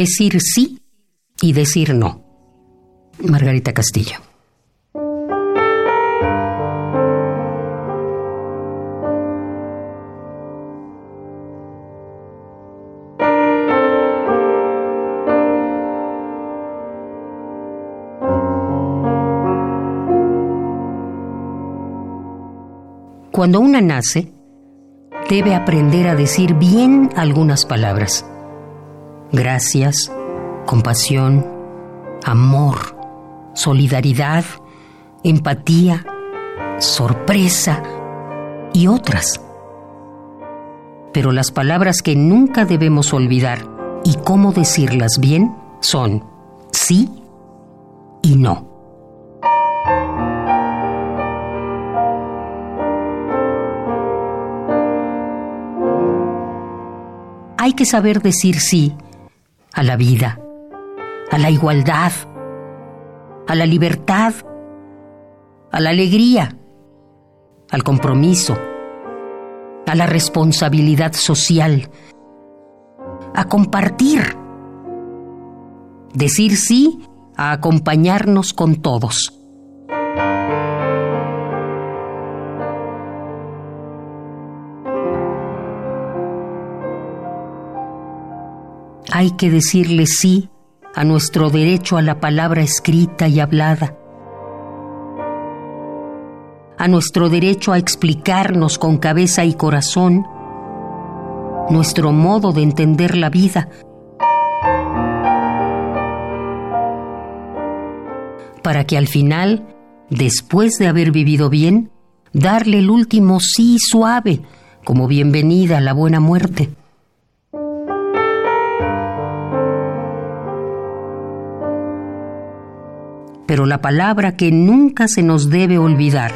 Decir sí y decir no. Margarita Castillo. Cuando una nace, debe aprender a decir bien algunas palabras. Gracias, compasión, amor, solidaridad, empatía, sorpresa y otras. Pero las palabras que nunca debemos olvidar y cómo decirlas bien son sí y no. Hay que saber decir sí a la vida, a la igualdad, a la libertad, a la alegría, al compromiso, a la responsabilidad social, a compartir. Decir sí a acompañarnos con todos. Hay que decirle sí a nuestro derecho a la palabra escrita y hablada, a nuestro derecho a explicarnos con cabeza y corazón nuestro modo de entender la vida, para que al final, después de haber vivido bien, darle el último sí suave como bienvenida a la buena muerte. Pero la palabra que nunca se nos debe olvidar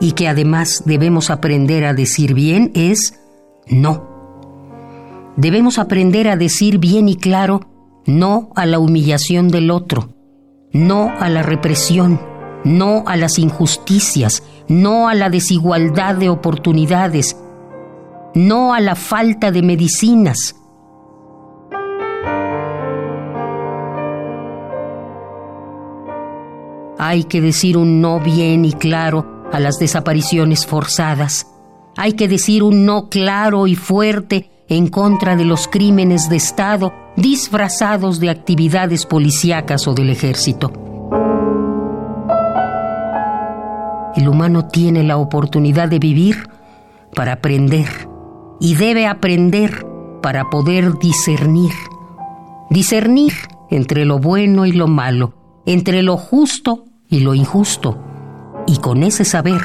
y que además debemos aprender a decir bien es no. Debemos aprender a decir bien y claro no a la humillación del otro, no a la represión, no a las injusticias, no a la desigualdad de oportunidades, no a la falta de medicinas, Hay que decir un no bien y claro a las desapariciones forzadas. Hay que decir un no claro y fuerte en contra de los crímenes de Estado disfrazados de actividades policíacas o del ejército. El humano tiene la oportunidad de vivir para aprender y debe aprender para poder discernir. Discernir entre lo bueno y lo malo, entre lo justo y lo injusto, y con ese saber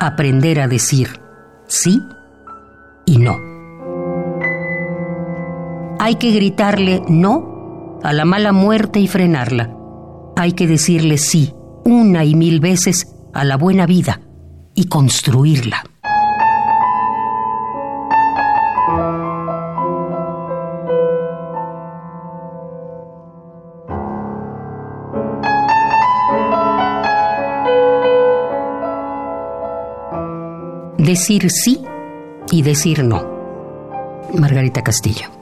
aprender a decir sí y no. Hay que gritarle no a la mala muerte y frenarla. Hay que decirle sí una y mil veces a la buena vida y construirla. Decir sí y decir no. Margarita Castillo.